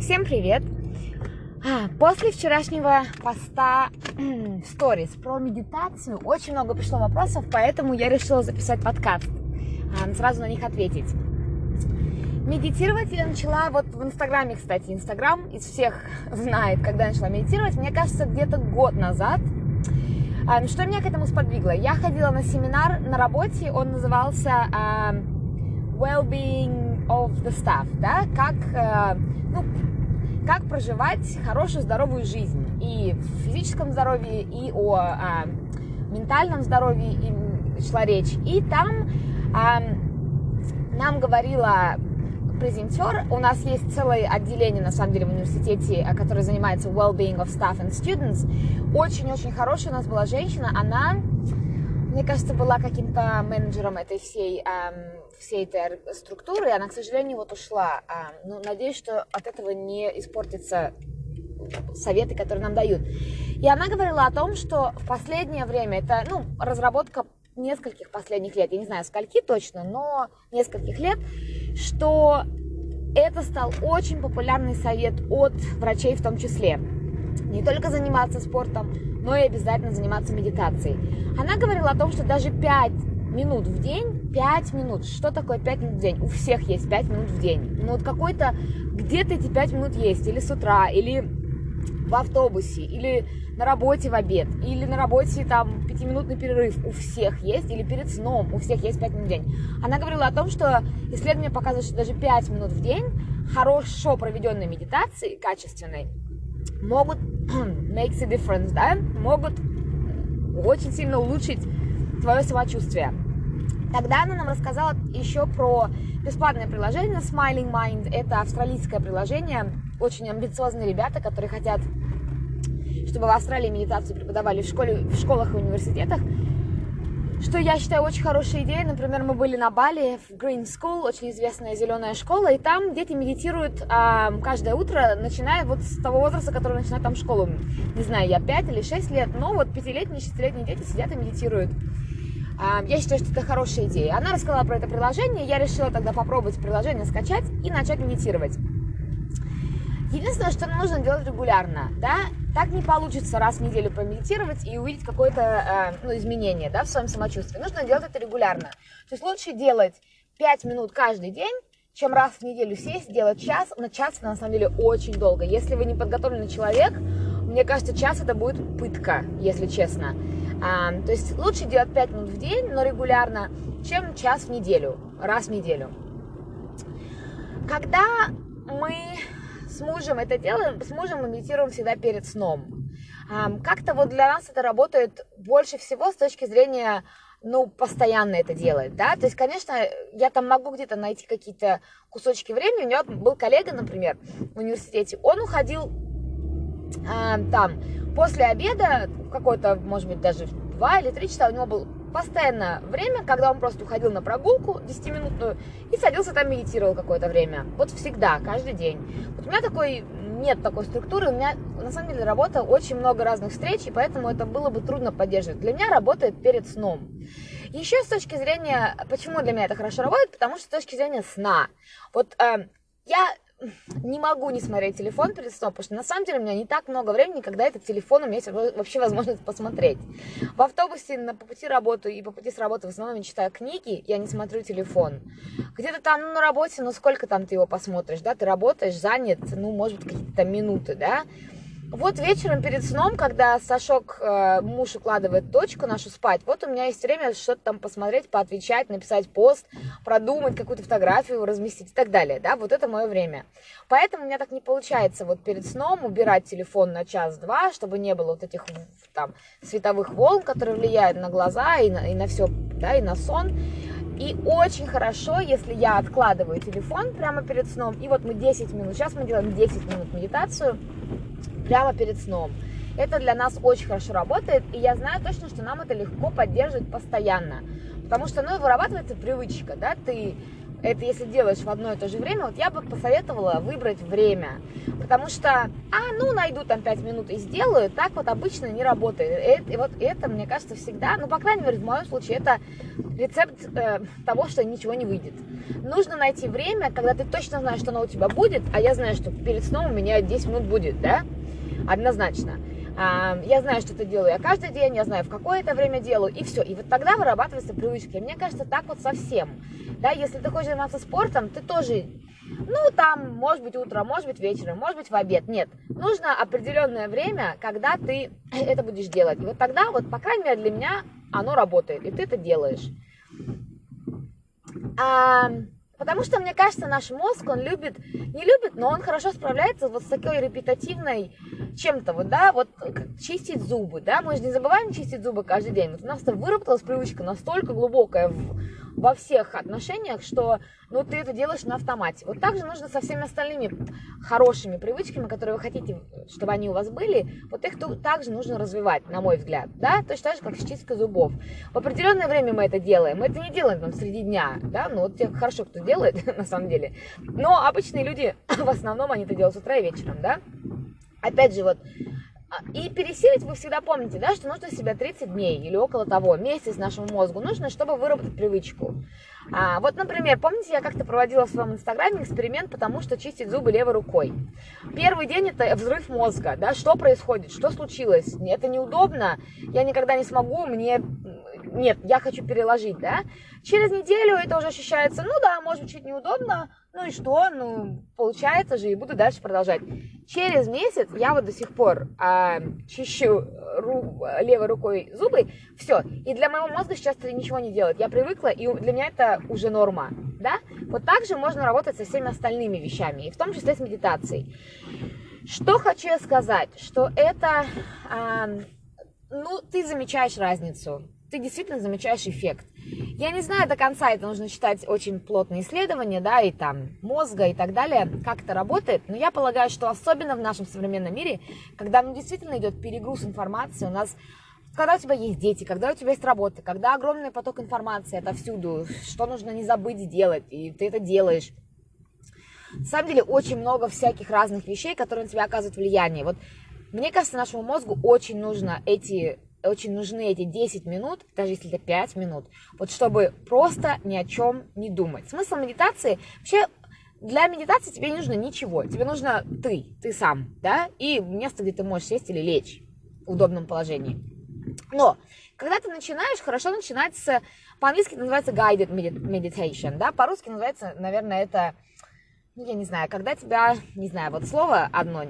Всем привет! А, После вчерашнего поста в сторис про медитацию очень много пришло вопросов, поэтому я решила записать подкаст, а, сразу на них ответить. Медитировать я начала вот в Инстаграме, кстати. Инстаграм из всех знает, когда я начала медитировать. Мне кажется, где-то год назад. А, Что меня к этому сподвигло? Я ходила на семинар на работе, он назывался Well-being of the Staff, да, как, а, ну, как проживать хорошую, здоровую жизнь. И в физическом здоровье, и о а, ментальном здоровье и шла речь. И там а, нам говорила презентер. У нас есть целое отделение, на самом деле, в университете, которое занимается well-being of staff and students. Очень-очень хорошая у нас была женщина. Она, мне кажется, была каким-то менеджером этой всей, эм, всей этой структуры. Она, к сожалению, вот ушла. Эм, ну, надеюсь, что от этого не испортится советы, которые нам дают. И она говорила о том, что в последнее время, это ну, разработка нескольких последних лет, я не знаю, скольки точно, но нескольких лет, что это стал очень популярный совет от врачей в том числе. Не только заниматься спортом, но и обязательно заниматься медитацией. Она говорила о том, что даже 5 минут в день, 5 минут, что такое 5 минут в день? У всех есть 5 минут в день. Но вот какой-то, где-то эти 5 минут есть, или с утра, или в автобусе, или на работе в обед, или на работе там пятиминутный перерыв у всех есть, или перед сном у всех есть 5 минут в день. Она говорила о том, что исследования показывают, что даже 5 минут в день хорошо проведенной медитации, качественной, могут makes a difference, да, могут очень сильно улучшить твое самочувствие. Тогда она нам рассказала еще про бесплатное приложение Smiling Mind. Это австралийское приложение. Очень амбициозные ребята, которые хотят, чтобы в Австралии медитацию преподавали в, школе, в школах и университетах. Что я считаю очень хорошей идеей. Например, мы были на Бали в Green School, очень известная зеленая школа, и там дети медитируют а, каждое утро, начиная вот с того возраста, который начинает там школу. Не знаю, я 5 или 6 лет, но вот пятилетние, шестилетние дети сидят и медитируют. Я считаю, что это хорошая идея. Она рассказала про это приложение, я решила тогда попробовать приложение скачать и начать медитировать. Единственное, что нужно делать регулярно, да, так не получится раз в неделю помедитировать и увидеть какое-то э, ну, изменение да, в своем самочувствии. Нужно делать это регулярно. То есть лучше делать 5 минут каждый день, чем раз в неделю сесть, делать час. На час на самом деле очень долго. Если вы не подготовленный человек, мне кажется, час это будет пытка, если честно. То есть лучше делать 5 минут в день, но регулярно, чем час в неделю, раз в неделю. Когда мы с мужем это делаем, с мужем мы медитируем всегда перед сном. Как-то вот для нас это работает больше всего с точки зрения ну, постоянно это делать, да, то есть, конечно, я там могу где-то найти какие-то кусочки времени, у него был коллега, например, в университете, он уходил там после обеда, какой-то, может быть, даже 2 или 3 часа у него было постоянно время, когда он просто уходил на прогулку 10-минутную и садился там, медитировал какое-то время. Вот всегда, каждый день. Вот у меня такой, нет такой структуры, у меня на самом деле работа очень много разных встреч, и поэтому это было бы трудно поддерживать. Для меня работает перед сном. Еще с точки зрения, почему для меня это хорошо работает, потому что с точки зрения сна. Вот э, я не могу не смотреть телефон перед сном, потому что на самом деле у меня не так много времени, когда этот телефон у меня есть вообще возможность посмотреть. В автобусе на, по пути работы и по пути с работы в основном я читаю книги, я не смотрю телефон. Где-то там ну, на работе, ну сколько там ты его посмотришь, да, ты работаешь, занят, ну, может быть, какие-то минуты, да, вот вечером перед сном, когда Сашок, э, муж укладывает дочку нашу спать, вот у меня есть время что-то там посмотреть, поотвечать, написать пост, продумать какую-то фотографию, разместить и так далее, да, вот это мое время. Поэтому у меня так не получается вот перед сном убирать телефон на час-два, чтобы не было вот этих там световых волн, которые влияют на глаза и на, и на все, да, и на сон. И очень хорошо, если я откладываю телефон прямо перед сном, и вот мы 10 минут, сейчас мы делаем 10 минут медитацию, прямо перед сном. Это для нас очень хорошо работает, и я знаю точно, что нам это легко поддерживать постоянно. Потому что, ну, вырабатывается привычка, да, ты это если делаешь в одно и то же время, вот я бы посоветовала выбрать время. Потому что, а, ну, найду там 5 минут и сделаю, так вот обычно не работает. И, вот это, мне кажется, всегда, ну, по крайней мере, в моем случае, это рецепт э, того, что ничего не выйдет. Нужно найти время, когда ты точно знаешь, что оно у тебя будет, а я знаю, что перед сном у меня 10 минут будет, да, однозначно. Я знаю, что это делаю я каждый день, я знаю, в какое это время делаю, и все. И вот тогда вырабатывается привычка. И мне кажется, так вот совсем. Да, если ты хочешь заниматься спортом, ты тоже, ну, там, может быть, утром, может быть, вечером, может быть, в обед. Нет, нужно определенное время, когда ты это будешь делать. И вот тогда, вот, по крайней мере, для меня оно работает, и ты это делаешь. Потому что, мне кажется, наш мозг, он любит, не любит, но он хорошо справляется вот с такой репетативной чем-то, вот, да, вот чистить зубы, да, мы же не забываем чистить зубы каждый день. Вот у нас выработалась привычка настолько глубокая в, во всех отношениях, что ну, ты это делаешь на автомате. Вот так же нужно со всеми остальными хорошими привычками, которые вы хотите, чтобы они у вас были, вот их также нужно развивать, на мой взгляд, да, точно так же, как с чисткой зубов. В определенное время мы это делаем, мы это не делаем там среди дня, да, ну вот те хорошо кто делает, на самом деле, но обычные люди, в основном, они это делают с утра и вечером, да. Опять же, вот и пересилить вы всегда помните, да, что нужно себя 30 дней или около того, месяц нашему мозгу нужно, чтобы выработать привычку. А, вот, например, помните, я как-то проводила в своем инстаграме эксперимент, потому что чистить зубы левой рукой. Первый день это взрыв мозга, да, что происходит, что случилось, это неудобно, я никогда не смогу, мне нет, я хочу переложить, да. Через неделю это уже ощущается, ну да, может быть, чуть неудобно, ну и что? Ну, получается же, и буду дальше продолжать. Через месяц я вот до сих пор а, чищу ру, левой рукой зубы, все. И для моего мозга сейчас это ничего не делает. Я привыкла, и для меня это уже норма, да? Вот так же можно работать со всеми остальными вещами, и в том числе с медитацией. Что хочу сказать, что это, а, ну, ты замечаешь разницу ты действительно замечаешь эффект. Я не знаю до конца, это нужно читать очень плотные исследования, да, и там мозга и так далее, как это работает, но я полагаю, что особенно в нашем современном мире, когда ну, действительно идет перегруз информации, у нас когда у тебя есть дети, когда у тебя есть работа, когда огромный поток информации отовсюду, что нужно не забыть сделать, и ты это делаешь. На самом деле очень много всяких разных вещей, которые на тебя оказывают влияние. Вот мне кажется, нашему мозгу очень нужно эти очень нужны эти 10 минут, даже если это 5 минут, вот чтобы просто ни о чем не думать. Смысл медитации вообще для медитации тебе не нужно ничего, тебе нужно ты, ты сам, да, и место, где ты можешь сесть или лечь в удобном положении. Но когда ты начинаешь, хорошо начинать с, по-английски это называется guided meditation, да, по-русски называется, наверное, это, ну, я не знаю, когда тебя, не знаю, вот слово одно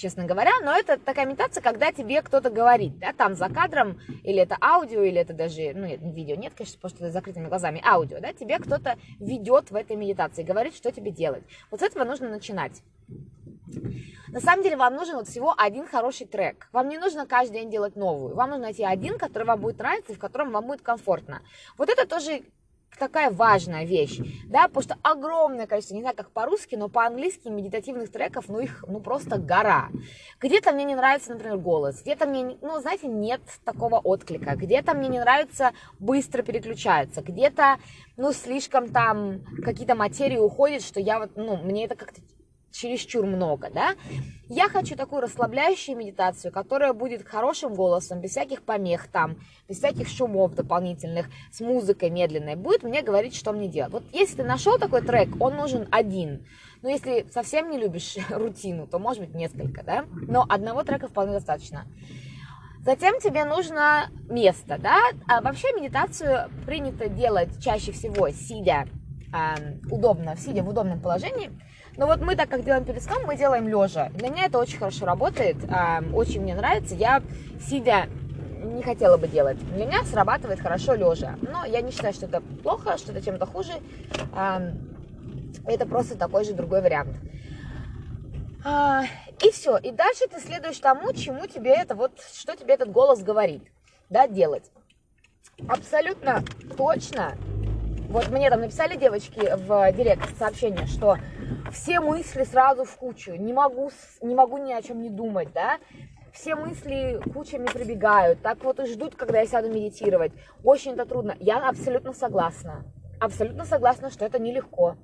честно говоря, но это такая медитация, когда тебе кто-то говорит, да, там за кадром, или это аудио, или это даже, ну, нет, видео нет, конечно, потому что это закрытыми глазами, аудио, да, тебе кто-то ведет в этой медитации, говорит, что тебе делать. Вот с этого нужно начинать. На самом деле вам нужен вот всего один хороший трек. Вам не нужно каждый день делать новую. Вам нужно найти один, который вам будет нравиться и в котором вам будет комфортно. Вот это тоже такая важная вещь, да, потому что огромное количество, не знаю, как по-русски, но по-английски медитативных треков, ну, их, ну, просто гора. Где-то мне не нравится, например, голос, где-то мне, ну, знаете, нет такого отклика, где-то мне не нравится быстро переключается, где-то, ну, слишком там какие-то материи уходят, что я вот, ну, мне это как-то чересчур много, да, я хочу такую расслабляющую медитацию, которая будет хорошим голосом, без всяких помех там, без всяких шумов дополнительных, с музыкой медленной, будет мне говорить, что мне делать. Вот если ты нашел такой трек, он нужен один, но если совсем не любишь рутину, то может быть несколько, да, но одного трека вполне достаточно. Затем тебе нужно место, да, а вообще медитацию принято делать чаще всего сидя, э, удобно, сидя в удобном положении, но вот мы, так как делаем перед сном, мы делаем лежа. Для меня это очень хорошо работает, очень мне нравится. Я, сидя, не хотела бы делать. Для меня срабатывает хорошо лежа. Но я не считаю, что это плохо, что это чем-то хуже. Это просто такой же другой вариант. А, и все. И дальше ты следуешь тому, чему тебе это вот, что тебе этот голос говорит, да, делать. Абсолютно точно вот мне там написали девочки в директ сообщение, что все мысли сразу в кучу, не могу, не могу ни о чем не думать, да, все мысли кучами прибегают, так вот и ждут, когда я сяду медитировать. Очень это трудно. Я абсолютно согласна. абсолютно согласна, что это нелегко.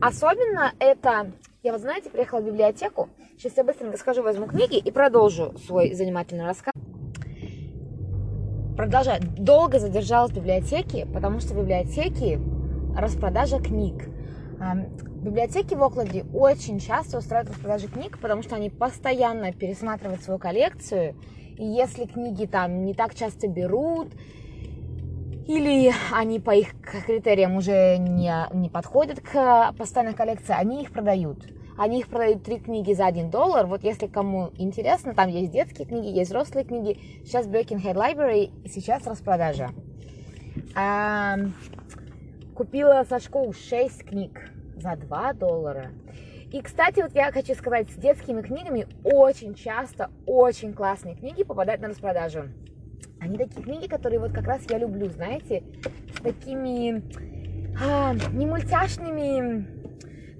Особенно это, я вот знаете, приехала в библиотеку, сейчас я быстренько схожу, возьму книги и продолжу свой занимательный рассказ. Продолжаю. Долго задержалась в библиотеке, потому что в библиотеке распродажа книг. Библиотеки в Окленде очень часто устраивают распродажи книг, потому что они постоянно пересматривают свою коллекцию. И если книги там не так часто берут, или они по их критериям уже не, не подходят к постоянной коллекции, они их продают. Они их продают три книги за один доллар. Вот если кому интересно, там есть детские книги, есть взрослые книги. Сейчас Birkenhead Library, сейчас распродажа. Купила со школы 6 книг за 2 доллара. И, кстати, вот я хочу сказать, с детскими книгами очень часто очень классные книги попадают на распродажу. Они такие книги, которые вот как раз я люблю, знаете, с такими а, не мультяшными,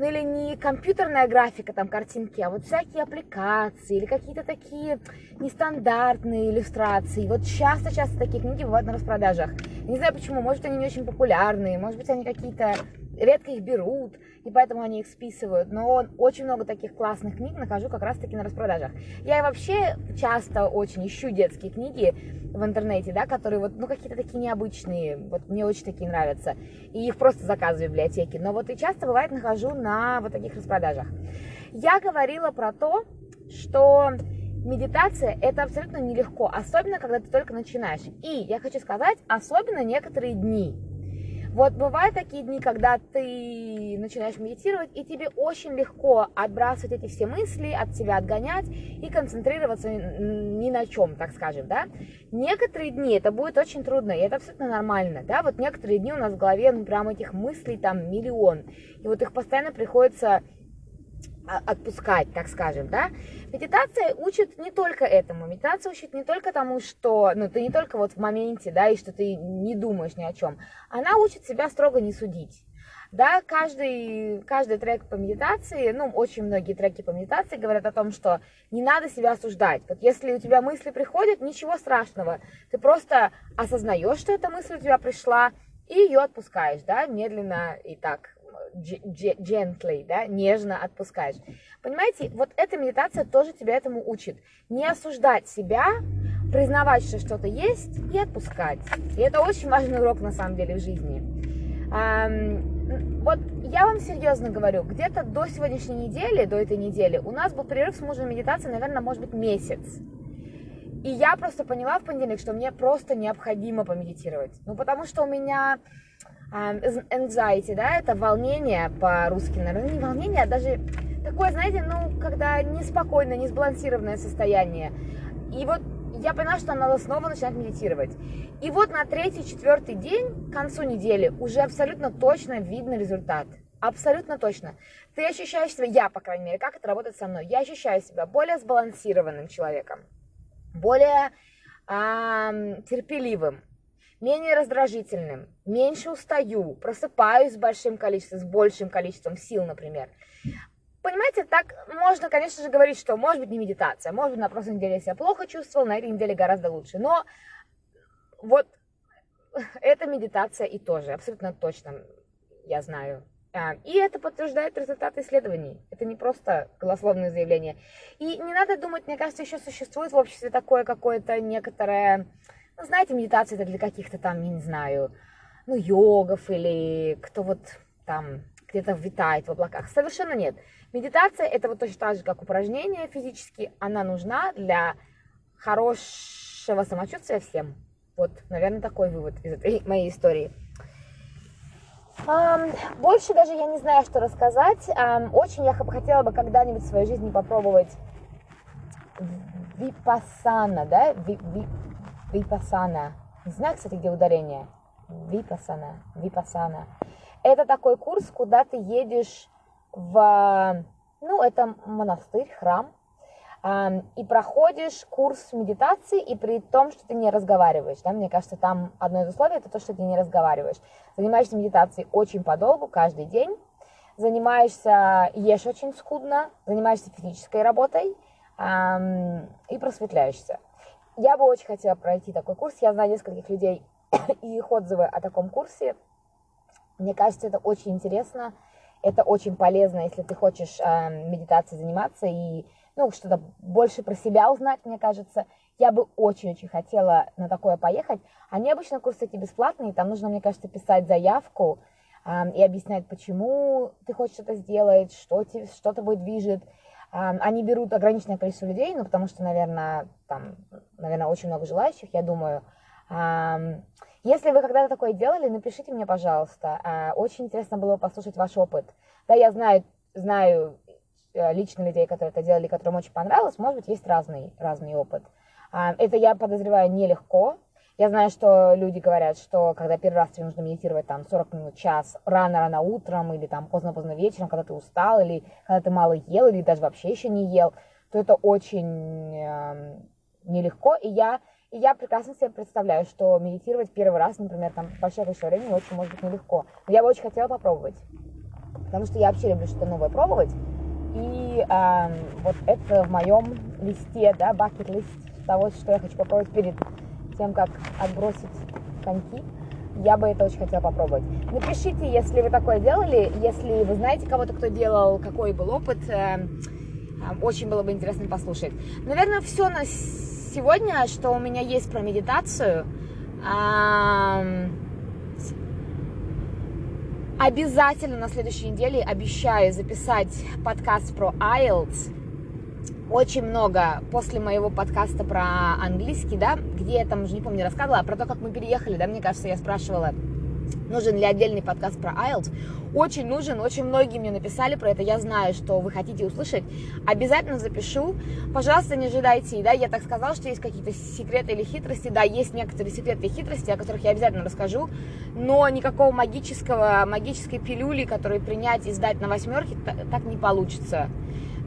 ну или не компьютерная графика, там картинки, а вот всякие аппликации или какие-то такие нестандартные иллюстрации. Вот часто-часто такие книги бывают на распродажах. не знаю почему, может они не очень популярные, может быть они какие-то редко их берут, и поэтому они их списывают. Но очень много таких классных книг нахожу как раз-таки на распродажах. Я и вообще часто очень ищу детские книги в интернете, да, которые вот, ну, какие-то такие необычные, вот мне очень такие нравятся. И их просто заказываю в библиотеке. Но вот и часто бывает нахожу на вот таких распродажах. Я говорила про то, что медитация это абсолютно нелегко, особенно когда ты только начинаешь. И я хочу сказать, особенно некоторые дни. Вот бывают такие дни, когда ты начинаешь медитировать, и тебе очень легко отбрасывать эти все мысли, от себя отгонять и концентрироваться ни на чем, так скажем, да. Некоторые дни это будет очень трудно, и это абсолютно нормально, да. Вот некоторые дни у нас в голове, ну, прям этих мыслей там миллион, и вот их постоянно приходится отпускать, так скажем, да. Медитация учит не только этому, медитация учит не только тому, что, ну, ты не только вот в моменте, да, и что ты не думаешь ни о чем, она учит себя строго не судить. Да, каждый, каждый трек по медитации, ну, очень многие треки по медитации говорят о том, что не надо себя осуждать. Вот если у тебя мысли приходят, ничего страшного. Ты просто осознаешь, что эта мысль у тебя пришла, и ее отпускаешь, да, медленно и так gently, да, нежно отпускаешь. Понимаете, вот эта медитация тоже тебя этому учит. Не осуждать себя, признавать, что что-то есть, и отпускать. И это очень важный урок, на самом деле, в жизни. Вот я вам серьезно говорю, где-то до сегодняшней недели, до этой недели, у нас был перерыв с мужем медитации, наверное, может быть, месяц. И я просто поняла в понедельник, что мне просто необходимо помедитировать. Ну, потому что у меня anxiety, да, это волнение по-русски, наверное, не волнение, а даже такое, знаете, ну, когда неспокойное, несбалансированное состояние. И вот я поняла, что надо снова начинать медитировать. И вот на третий, четвертый день, к концу недели, уже абсолютно точно видно результат. Абсолютно точно. Ты ощущаешь себя, я, по крайней мере, как это работает со мной, я ощущаю себя более сбалансированным человеком, более эм, терпеливым, менее раздражительным, меньше устаю, просыпаюсь с большим количеством, с большим количеством сил, например. Понимаете, так можно, конечно же, говорить, что может быть не медитация, может быть на прошлой неделе я себя плохо чувствовал, на этой неделе гораздо лучше. Но вот это медитация и тоже, абсолютно точно, я знаю. А, и это подтверждает результаты исследований. Это не просто голословное заявление. И не надо думать, мне кажется, еще существует в обществе такое какое-то некоторое ну, знаете, медитация это для каких-то там, я не знаю, ну, йогов или кто вот там где-то витает в облаках. Совершенно нет. Медитация это вот точно так же, как упражнение физически. Она нужна для хорошего самочувствия всем. Вот, наверное, такой вывод из этой моей истории. Um, больше даже я не знаю, что рассказать. Um, очень я хотела бы когда-нибудь в своей жизни попробовать випасана, да, ви, ви, Випасана. Не знаю, кстати, где ударение. Випасана. Випасана. Это такой курс, куда ты едешь в... Ну, это монастырь, храм. И проходишь курс медитации, и при том, что ты не разговариваешь. Да? Мне кажется, там одно из условий это то, что ты не разговариваешь. Занимаешься медитацией очень подолгу, каждый день. Занимаешься, ешь очень скудно, занимаешься физической работой и просветляешься. Я бы очень хотела пройти такой курс. Я знаю нескольких людей, и их отзывы о таком курсе. Мне кажется, это очень интересно, это очень полезно, если ты хочешь э, медитацией заниматься и ну, что-то больше про себя узнать, мне кажется. Я бы очень-очень хотела на такое поехать. Они обычно курсы эти бесплатные, там нужно, мне кажется, писать заявку э, и объяснять, почему ты хочешь это сделать, что, тебе, что тобой движет. Они берут ограниченное количество людей, ну, потому что, наверное, там, наверное, очень много желающих, я думаю. Если вы когда-то такое делали, напишите мне, пожалуйста. Э, очень интересно было послушать ваш опыт. Да, я знаю, знаю э, лично людей, которые это делали, которым очень понравилось. Может быть, есть разный, разный опыт. Это, я подозреваю, нелегко. Я знаю, что люди говорят, что когда первый раз тебе нужно медитировать там 40 минут, час, рано-рано утром или там поздно-поздно вечером, когда ты устал или когда ты мало ел или даже вообще еще не ел, то это очень э, нелегко. И я и я прекрасно себе представляю, что медитировать первый раз, например, там большое количество времени очень может быть нелегко. Но я бы очень хотела попробовать. Потому что я вообще люблю что-то новое пробовать. И э, вот это в моем листе, да, бакет-лист того, что я хочу попробовать перед тем, как отбросить коньки. Я бы это очень хотела попробовать. Напишите, если вы такое делали, если вы знаете кого-то, кто делал, какой был опыт. Э, очень было бы интересно послушать. Наверное, все на сегодня, что у меня есть про медитацию. Обязательно на следующей неделе обещаю записать подкаст про IELTS. Очень много после моего подкаста про английский, да, где я там уже не помню рассказывала, а про то, как мы переехали, да, мне кажется, я спрашивала, нужен ли отдельный подкаст про IELTS. Очень нужен, очень многие мне написали про это, я знаю, что вы хотите услышать. Обязательно запишу. Пожалуйста, не ожидайте, да, я так сказала, что есть какие-то секреты или хитрости, да, есть некоторые секреты и хитрости, о которых я обязательно расскажу, но никакого магического, магической пилюли, которую принять и сдать на восьмерке, так не получится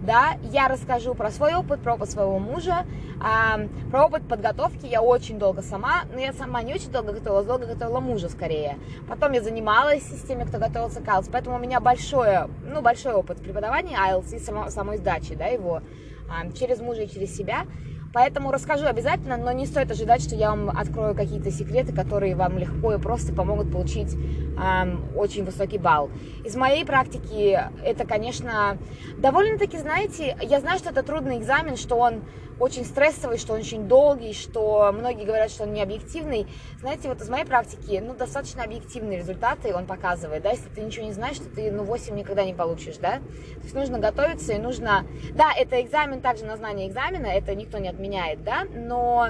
да, я расскажу про свой опыт, про опыт своего мужа, э, про опыт подготовки, я очень долго сама, но я сама не очень долго готовилась, долго готовила мужа скорее, потом я занималась с теми, кто готовился к IELTS, поэтому у меня большой, ну, большой опыт преподавания IELTS и само, самой сдачи, да, его, э, через мужа и через себя, Поэтому расскажу обязательно, но не стоит ожидать, что я вам открою какие-то секреты, которые вам легко и просто помогут получить эм, очень высокий балл. Из моей практики это, конечно, довольно-таки, знаете, я знаю, что это трудный экзамен, что он очень стрессовый, что он очень долгий, что многие говорят, что он не объективный. Знаете, вот из моей практики, ну, достаточно объективные результаты он показывает, да, если ты ничего не знаешь, то ты, ну, 8 никогда не получишь, да. То есть нужно готовиться и нужно... Да, это экзамен также на знание экзамена, это никто не отменяет, да, но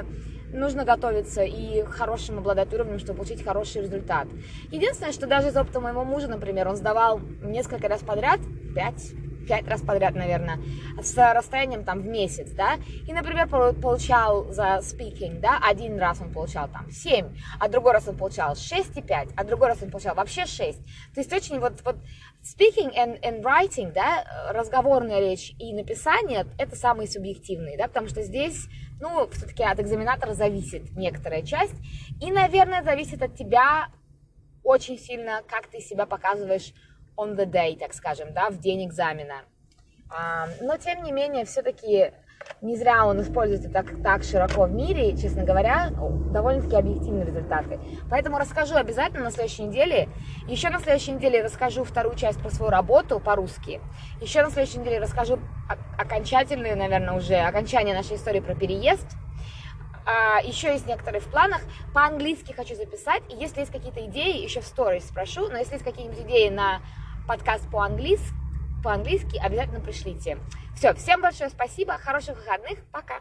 нужно готовиться и хорошим обладать уровнем, чтобы получить хороший результат. Единственное, что даже из опыта моего мужа, например, он сдавал несколько раз подряд, 5 пять раз подряд, наверное, с расстоянием там в месяц, да, и, например, получал за speaking, да, один раз он получал там 7, а другой раз он получал 6,5, а другой раз он получал вообще 6. То есть очень вот, вот speaking and, and writing, да, разговорная речь и написание, это самые субъективные, да, потому что здесь, ну, все-таки от экзаменатора зависит некоторая часть, и, наверное, зависит от тебя очень сильно, как ты себя показываешь on the day, так скажем, да, в день экзамена. А, но, тем не менее, все-таки не зря он используется так, так широко в мире, честно говоря, довольно-таки объективные результаты. Поэтому расскажу обязательно на следующей неделе. Еще на следующей неделе расскажу вторую часть про свою работу по-русски. Еще на следующей неделе расскажу окончательную, наверное, уже окончание нашей истории про переезд. А, еще есть некоторые в планах. По-английски хочу записать. И если есть какие-то идеи, еще в сторис спрошу. Но если есть какие-нибудь идеи на подкаст по-английски, по-английски, обязательно пришлите. Все, всем большое спасибо, хороших выходных, пока!